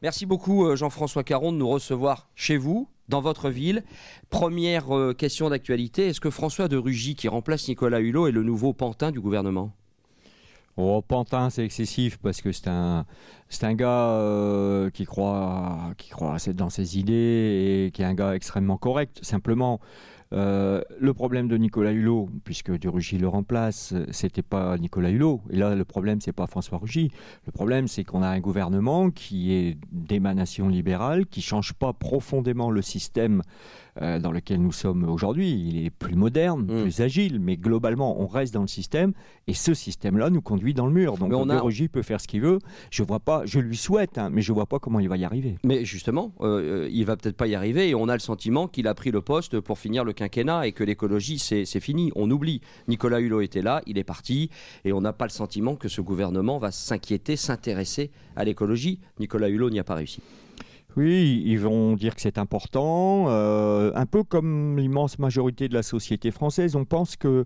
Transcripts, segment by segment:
Merci beaucoup euh, Jean-François Caron de nous recevoir chez vous, dans votre ville. Première euh, question d'actualité, est-ce que François de Rugy, qui remplace Nicolas Hulot, est le nouveau pantin du gouvernement? Oh, Pantin, c'est excessif parce que c'est un, c'est un gars euh, qui croit, qui croit dans ses idées et qui est un gars extrêmement correct. Simplement, euh, le problème de Nicolas Hulot, puisque de Rugy le remplace, c'était pas Nicolas Hulot. Et là, le problème, c'est pas François Rugy. Le problème, c'est qu'on a un gouvernement qui est d'émanation libérale, qui change pas profondément le système euh, dans lequel nous sommes aujourd'hui. Il est plus moderne, Mm. plus agile, mais globalement, on reste dans le système. Et ce système-là nous conduit dans le mur. Donc, on a- peut faire ce qu'il veut. Je vois pas, je lui souhaite, hein, mais je vois pas comment il va y arriver. Mais justement, euh, euh, il va peut-être pas y arriver et on a le sentiment qu'il a pris le poste pour finir le quinquennat et que l'écologie, c'est c'est fini. On oublie. Nicolas Hulot était là, il est parti et on n'a pas le sentiment que ce gouvernement va s'inquiéter, s'intéresser à l'écologie. Nicolas Hulot n'y a pas réussi. Oui, ils vont dire que c'est important. euh, un peu comme l'immense majorité de la société française, on pense que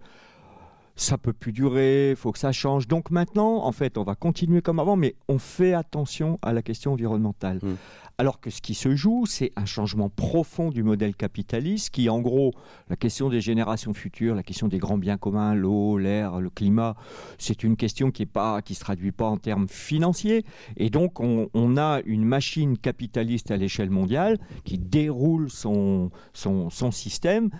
ça peut plus durer, il faut que ça change. Donc maintenant, en fait, on va continuer comme avant, mais on fait attention à la question environnementale. Mm. Alors que ce qui se joue, c'est un changement profond du modèle capitaliste qui, en gros, la question des générations futures, la question des grands biens communs, l'eau, l'air, le climat, c'est une question qui est pas, qui se traduit pas en termes financiers. Et donc, on, on a une machine capitaliste à l'échelle mondiale qui déroule son, son, son système.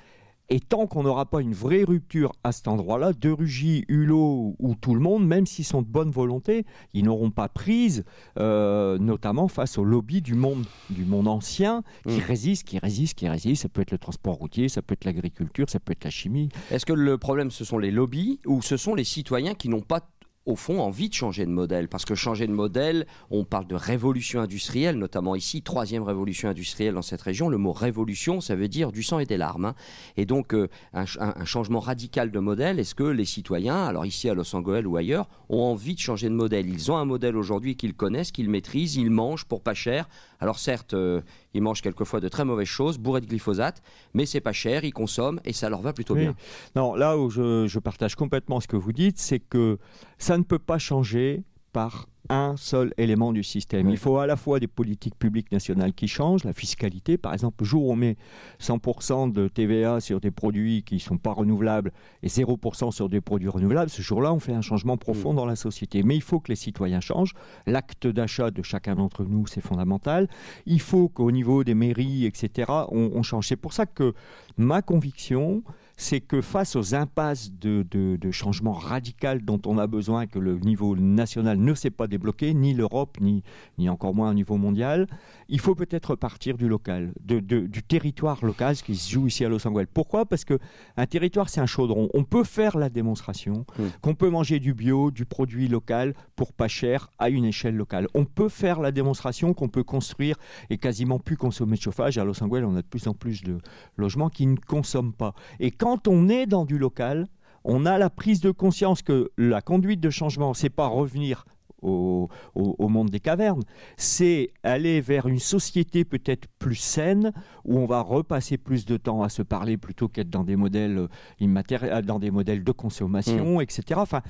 Et tant qu'on n'aura pas une vraie rupture à cet endroit-là, De Rugy, Hulot ou tout le monde, même s'ils sont de bonne volonté, ils n'auront pas prise, euh, notamment face au lobby du monde, du monde ancien, qui Mm. résiste, qui résiste, qui résiste. Ça peut être le transport routier, ça peut être l'agriculture, ça peut être la chimie. Est-ce que le problème, ce sont les lobbies ou ce sont les citoyens qui n'ont pas au fond envie de changer de modèle parce que changer de modèle, on parle de révolution industrielle, notamment ici, troisième révolution industrielle dans cette région. Le mot révolution, ça veut dire du sang et des larmes. hein. Et donc euh, un, ch- un- un changement radical de modèle. Est-ce que les citoyens, alors ici à Los Angeles ou ailleurs, ont envie de changer de modèle? Ils ont un modèle aujourd'hui qu'ils connaissent, qu'ils maîtrisent, ils mangent pour pas cher. Alors certes, euh, ils mangent quelquefois de très mauvaises choses, bourrés de glyphosate, mais c'est pas cher, ils consomment et ça leur va plutôt Oui. bien. Non, là où je, je partage complètement ce que vous dites, c'est que ça ne peut pas changer par un seul élément du système. Il faut à la fois des politiques publiques nationales qui changent, la fiscalité, par exemple, le jour où on met 100% de TVA sur des produits qui ne sont pas renouvelables et 0% sur des produits renouvelables, ce jour-là, on fait un changement profond dans la société. Mais il faut que les citoyens changent. L'acte d'achat de chacun d'entre nous, c'est fondamental. Il faut qu'au niveau des mairies, etc., on, on change. C'est pour ça que ma conviction, c'est que face aux impasses de, de, de changement radical dont on a besoin, que le niveau national ne s'est pas débloqué, ni l'Europe, ni, ni encore moins au niveau mondial, il faut peut-être partir du local, de, de- du territoire local, ce qui se joue ici à Los Angeles. Pourquoi? Parce que un territoire, c'est un chaudron. On peut faire la démonstration Mm. qu'on peut manger du bio, du produit local pour pas cher à une échelle locale. On peut faire la démonstration qu'on peut construire et quasiment plus consommer de chauffage. À Los Angeles, on a de plus en plus de logements qui ne consomment pas. Et quand on est dans du local, on a la prise de conscience que la conduite de changement, c'est pas revenir au, au- au monde des cavernes, c'est aller vers une société peut-être plus saine, où on va repasser plus de temps à se parler plutôt qu'être dans des modèles euh, immatériels, dans des modèles de consommation, etc. Enfin,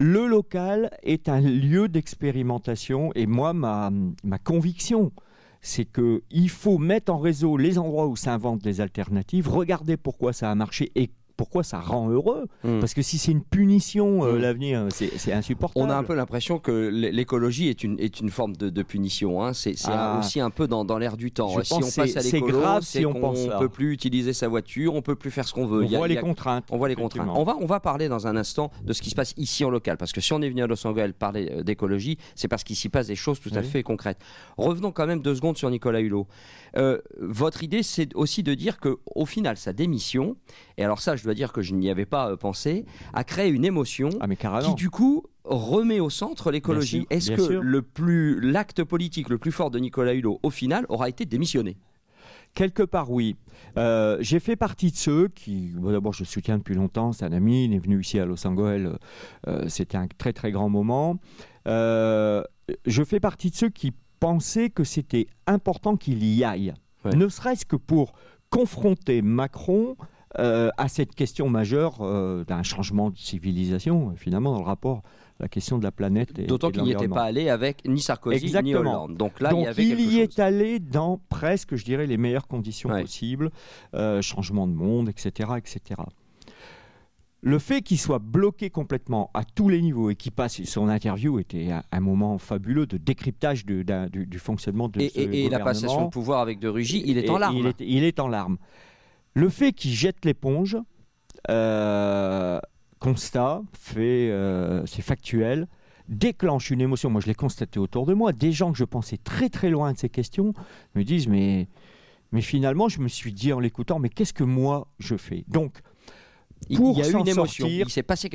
le local est un lieu d'expérimentation et moi, ma, ma conviction, c'est que il faut mettre en réseau les endroits où s'inventent des alternatives, regarder pourquoi ça a marché et pourquoi ça rend heureux. Mm. Parce que si c'est une punition, euh, Mm. l'avenir, c'est c'est insupportable. On a un peu l'impression que l'é- l'écologie est une, est une forme de, de punition. hein. C'est Ah. aussi un peu dans, dans l'air du temps. Je si pense on passe c'est- à l'écolo, c'est si on ça. peut plus utiliser sa voiture, on peut plus faire ce qu'on veut. On Il y a- voit les a- contraintes. on voit les contraintes. On va, on va parler dans un instant de ce qui se passe ici en local. Parce que si on est venu à Los Angeles parler euh, d'écologie, c'est parce qu'il s'y passe des choses tout à fait concrètes. Revenons quand même deux secondes sur Nicolas Hulot. Euh, votre idée, c'est aussi de dire que au final, sa démission, et alors ça, je dois dire que je n'y avais pas euh, pensé, a créé une émotion Ah mais qui du coup remet au centre l'écologie. Est-ce que sûr. le plus l'acte politique le plus fort de Nicolas Hulot, au final, aura été démissionné? Quelque part, oui. Euh, j'ai fait partie de ceux qui, bon, d'abord, je le soutiens depuis longtemps. C'est un ami, il est venu ici à Los Angeles. euh, C'était un très très grand moment. Euh, je fais partie de ceux qui pensaient que c'était important qu'il y aille, Ouais. ne serait-ce que pour confronter Macron. Euh, à cette question majeure euh, d'un changement de civilisation, finalement, dans le rapport la question de la planète. D'autant qu'il n'y était pas allé avec ni Sarkozy ni Hollande. Donc là, il y, avait il y est allé dans presque, je dirais, les meilleures conditions possibles, euh, changement de monde, etc., etc. Le fait qu'il soit bloqué complètement à tous les niveaux et qu'il passe, son interview était un, moment fabuleux de décryptage du, fonctionnement de et, ce et, et la passation de pouvoir avec De Rugy, il est en larmes. Il est, il est en larmes. Le fait qu'il jette l'éponge, euh, constat, fait, euh, c'est factuel, déclenche une émotion. Moi, je l'ai constaté autour de moi. Des gens que je pensais très très loin de ces questions me disent mais, mais finalement, je me suis dit en l'écoutant, mais qu'est-ce que moi je fais? Donc, pour s'en sortir,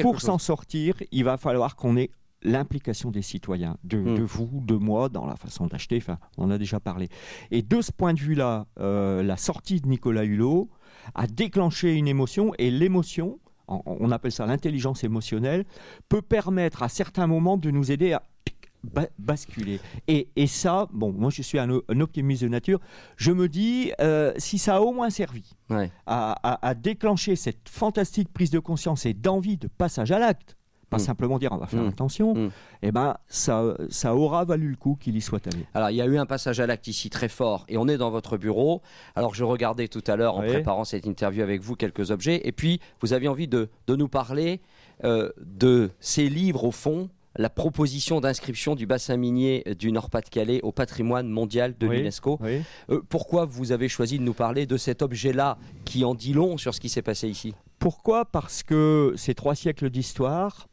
pour s'en sortir, il va falloir qu'on ait l'implication des citoyens, de, hmm. vous, de moi, dans la façon d'acheter. Enfin, on en a déjà parlé. Et de ce point de vue-là, euh, la sortie de Nicolas Hulot a déclenché une émotion et l'émotion, on appelle ça l'intelligence émotionnelle, peut permettre à certains moments de nous aider à basculer. Et, ça, bon, moi je suis un, optimiste de nature, je me dis, euh, si ça a au moins servi à, déclencher cette fantastique prise de conscience et d'envie de passage à l'acte, pas mm. simplement dire on va faire mm. attention, mm. eh ben ça, ça aura valu le coup qu'il y soit allé. Alors il y a eu un passage à l'acte ici très fort et on est dans votre bureau. Alors je regardais tout à l'heure en préparant cette interview avec vous quelques objets et puis vous aviez envie de, de nous parler euh, de ces livres au fond la proposition d'inscription du bassin minier du Nord-Pas-de-Calais au patrimoine mondial de l'UNESCO. Euh, pourquoi vous avez choisi de nous parler de cet objet-là qui en dit long sur ce qui s'est passé ici? Pourquoi? Parce que ces trois siècles d'histoire,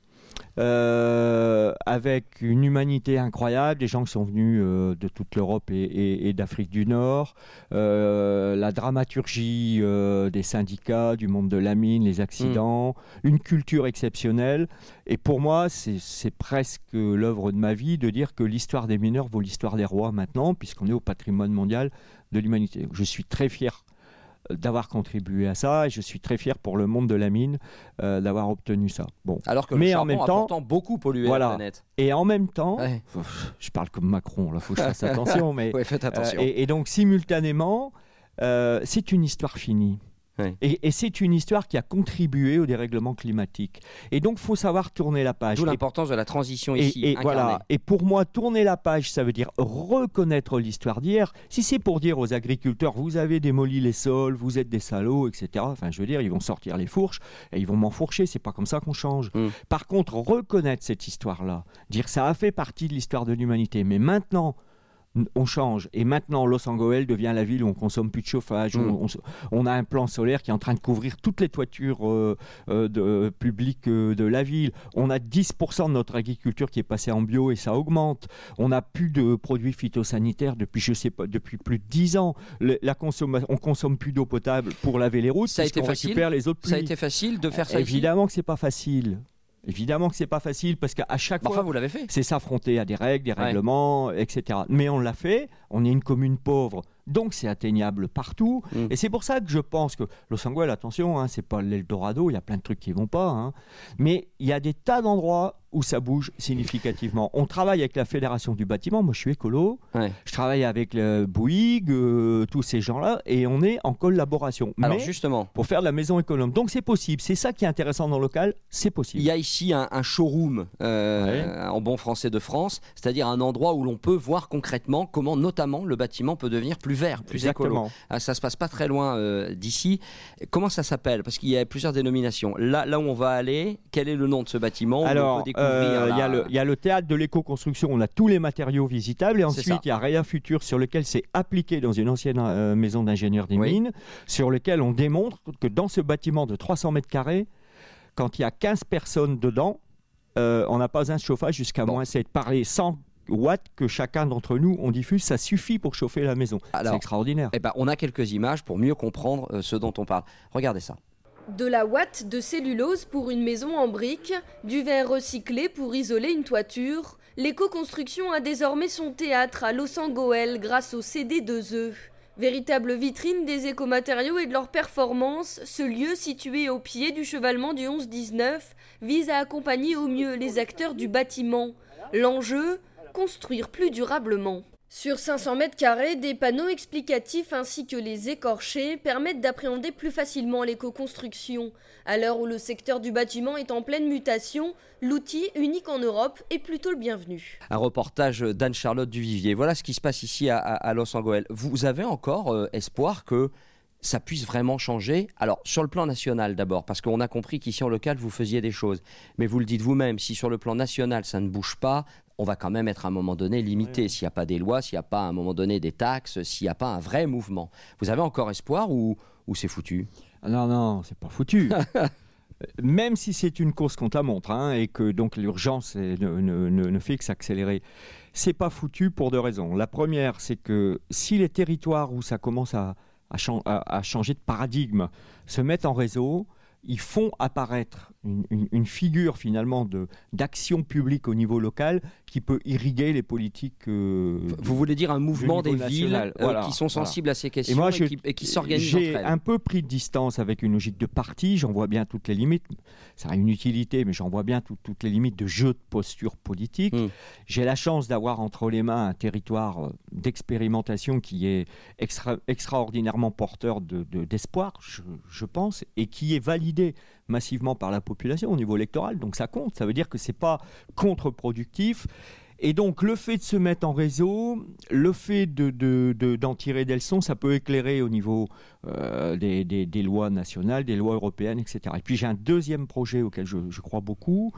euh, avec une humanité incroyable, des gens qui sont venus euh, de toute l'Europe et, d'Afrique du Nord, euh, la dramaturgie des syndicats, du monde de la mine, les accidents, mm. une culture exceptionnelle. Et pour moi, c'est presque l'œuvre de ma vie de dire que l'histoire des mineurs vaut l'histoire des rois maintenant, puisqu'on est au patrimoine mondial de l'humanité. Je suis très fier d'avoir contribué à ça et je suis très fier pour le monde de la mine euh, d'avoir obtenu ça. Bon. Alors que le Mais en même temps, a beaucoup pollué la planète. Et en même temps, je parle comme Macron, là, faut que je fasse attention, mais faites attention. Euh, et, donc simultanément, euh, c'est une histoire finie. Et, c'est une histoire qui a contribué au dérèglement climatique. Et donc, il faut savoir tourner la page. D'où l'importance de la transition ici. Et, voilà. et pour moi, tourner la page, ça veut dire reconnaître l'histoire d'hier. Si c'est pour dire aux agriculteurs, vous avez démoli les sols, vous êtes des salauds, etc. Enfin, je veux dire, ils vont sortir les fourches et ils vont m'enfourcher. C'est pas comme ça qu'on change. Mm. Par contre, reconnaître cette histoire-là, dire ça a fait partie de l'histoire de l'humanité, mais maintenant, on change. Et maintenant, Los Angeles devient la ville où on consomme plus de chauffage. Mm. On, a un plan solaire qui est en train de couvrir toutes les toitures euh, euh, de, publiques euh, de la ville. On a 10% de notre agriculture qui est passée en bio et ça augmente. On n'a plus de produits phytosanitaires depuis, je sais pas, depuis plus de 10 ans. la consommation, on consomme plus d'eau potable pour laver les routes. Ça a été facile. Les autres Ça a été facile de faire ça. Évidemment que c'est pas facile. Évidemment que c'est pas facile parce qu'à chaque fois, vous l'avez fait. C'est s'affronter à des règles, des règlements, etc. Mais on l'a fait. On est une commune pauvre donc c'est atteignable partout. Mm. Et c'est pour ça que je pense que Los Angeles, attention, hein, c'est pas l'Eldorado, il y a plein de trucs qui vont pas. Hein. mais il y a des tas d'endroits où ça bouge significativement. On travaille avec la Fédération du bâtiment, moi je suis écolo, je travaille avec le Bouygues, euh, tous ces gens-là, et on est en collaboration. Alors justement. Pour faire de la maison économe. Donc c'est possible, c'est ça qui est intéressant dans le local, c'est possible. Il y a ici un, showroom euh, en bon français de France, c'est-à-dire un endroit où l'on peut voir concrètement comment notamment le bâtiment peut devenir plus vert, plus Exactement. écolo. Ah, ça se passe pas très loin euh, d'ici. Comment ça s'appelle? Parce qu'il y a plusieurs dénominations. Là, là où on va aller, quel est le nom de ce bâtiment? Alors, euh, il y, a le théâtre de l'éco-construction. On a tous les matériaux visitables et ensuite il y a Réa Futur sur lequel c'est appliqué dans une ancienne euh, maison d'ingénieur des mines, sur lequel on démontre que dans ce bâtiment de 300 mètres carrés, quand il y a 15 personnes dedans, on n'a pas un chauffage jusqu'à moins 7. Parler sans watts que chacun d'entre nous on diffuse, ça suffit pour chauffer la maison. C'est extraordinaire. Eh ben, on a quelques images pour mieux comprendre euh, ce dont on parle. Regardez ça. De la ouate de cellulose pour une maison en briques, du verre recyclé pour isoler une toiture, l'éco-construction a désormais son théâtre à Los Angeles grâce au CD2E. Véritable vitrine des écomatériaux et de leur performance, ce lieu situé au pied du chevalement du 11-19 vise à accompagner au mieux les acteurs du bâtiment. L'enjeu construire plus durablement. Sur 500 mètres carrés, des panneaux explicatifs ainsi que les écorchés permettent d'appréhender plus facilement l'éco-construction. À l'heure où le secteur du bâtiment est en pleine mutation, l'outil, unique en Europe, est plutôt le bienvenu. Un reportage d'Anne-Charlotte Duvivier. Voilà ce qui se passe ici à, Los Angeles. Vous avez encore euh, espoir que ça puisse vraiment changer? Alors, sur le plan national d'abord, parce qu'on a compris qu'ici en local, vous faisiez des choses. Mais vous le dites vous-même, si sur le plan national, ça ne bouge pas, on va quand même être à un moment donné limité. S'il n'y a pas des lois, s'il n'y a pas à un moment donné des taxes, s'il n'y a pas un vrai mouvement. Vous avez encore espoir ou, ou c'est foutu? Non, non, c'est pas foutu. même si c'est une course contre la montre hein, et que donc l'urgence ne, ne, ne, fait que s'accélérer, c'est pas foutu pour deux raisons. La première, c'est que si les territoires où ça commence à, à, changer de paradigme se mettent en réseau, ils font apparaître une, figure finalement d'action publique au niveau local qui peut irriguer les politiques. Euh, Vous voulez dire un mouvement des villes euh, qui sont sensibles à ces questions et, qui, s'organisent J'ai un peu pris de distance avec une logique de parti, j'en vois bien toutes les limites. Ça a une utilité, mais j'en vois bien toutes les limites de jeu de posture politique. Hmm. J'ai la chance d'avoir entre les mains un territoire euh, d'expérimentation qui est extraordinairement porteur d'espoir, de, je pense, et qui est validé massivement par la population au niveau électoral, donc ça compte. Ça veut dire que c'est pas contre-productif. Et donc le fait de se mettre en réseau, le fait d'en de, de, tirer des leçons, ça peut éclairer au niveau euh, des, lois nationales, des lois européennes, etc. Et puis j'ai un deuxième projet auquel je crois beaucoup,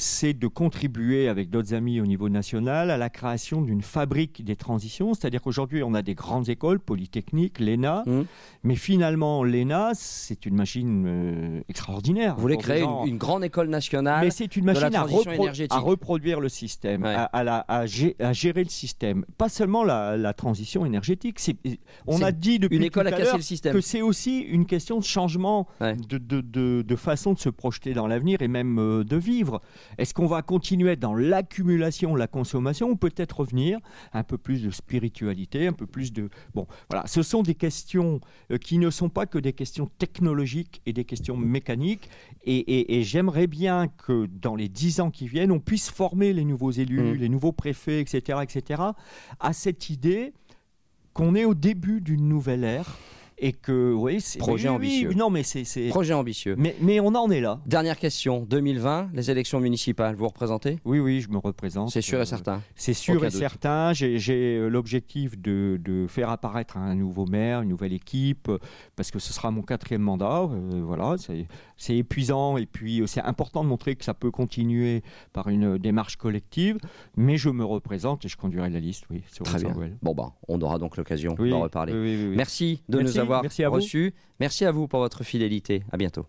c'est de contribuer avec d'autres amis au niveau national à la création d'une fabrique des transitions. C'est-à-dire qu'aujourd'hui, on a des grandes écoles, Polytechnique, l'ENA, mmh. mais finalement, l'ENA, c'est une machine euh, extraordinaire. Vous voulez créer une, grande école nationale Mais c'est une machine à, à, reproduire le système, à, gérer le système. Pas seulement la, transition énergétique. On a dit depuis une école tout à, le système. que c'est aussi une question de changement de, de, façon de se projeter dans l'avenir et même euh, de vivre. Est-ce qu'on va continuer dans l'accumulation, la consommation, ou peut-être revenir un peu plus de spiritualité, un peu plus de... Bon, voilà, ce sont des questions euh, qui ne sont pas que des questions technologiques et des questions mécaniques, et, j'aimerais bien que dans les dix ans qui viennent, on puisse former les nouveaux élus, mmh. les nouveaux préfets, etc., etc., à cette idée qu'on est au début d'une nouvelle ère et que oui, c'est projet ambitieux. non, mais c'est projet ambitieux. Mais, mais on en est là. Dernière question 2020, les élections municipales, vous représentez? Oui, oui, je me représente. C'est sûr et euh, certain. C'est sûr et certain. J'ai euh, l'objectif de, de, faire apparaître un nouveau maire, une nouvelle équipe, parce que ce sera mon quatrième mandat. Euh, voilà, c'est épuisant et puis c'est important de montrer que ça peut continuer par une démarche collective. Mais je me représente et je conduirai la liste, oui. Très bien. Bon bah, on aura donc l'occasion d'en reparler. Merci de nous avoir Merci à reçu. Merci à vous pour votre fidélité. À bientôt.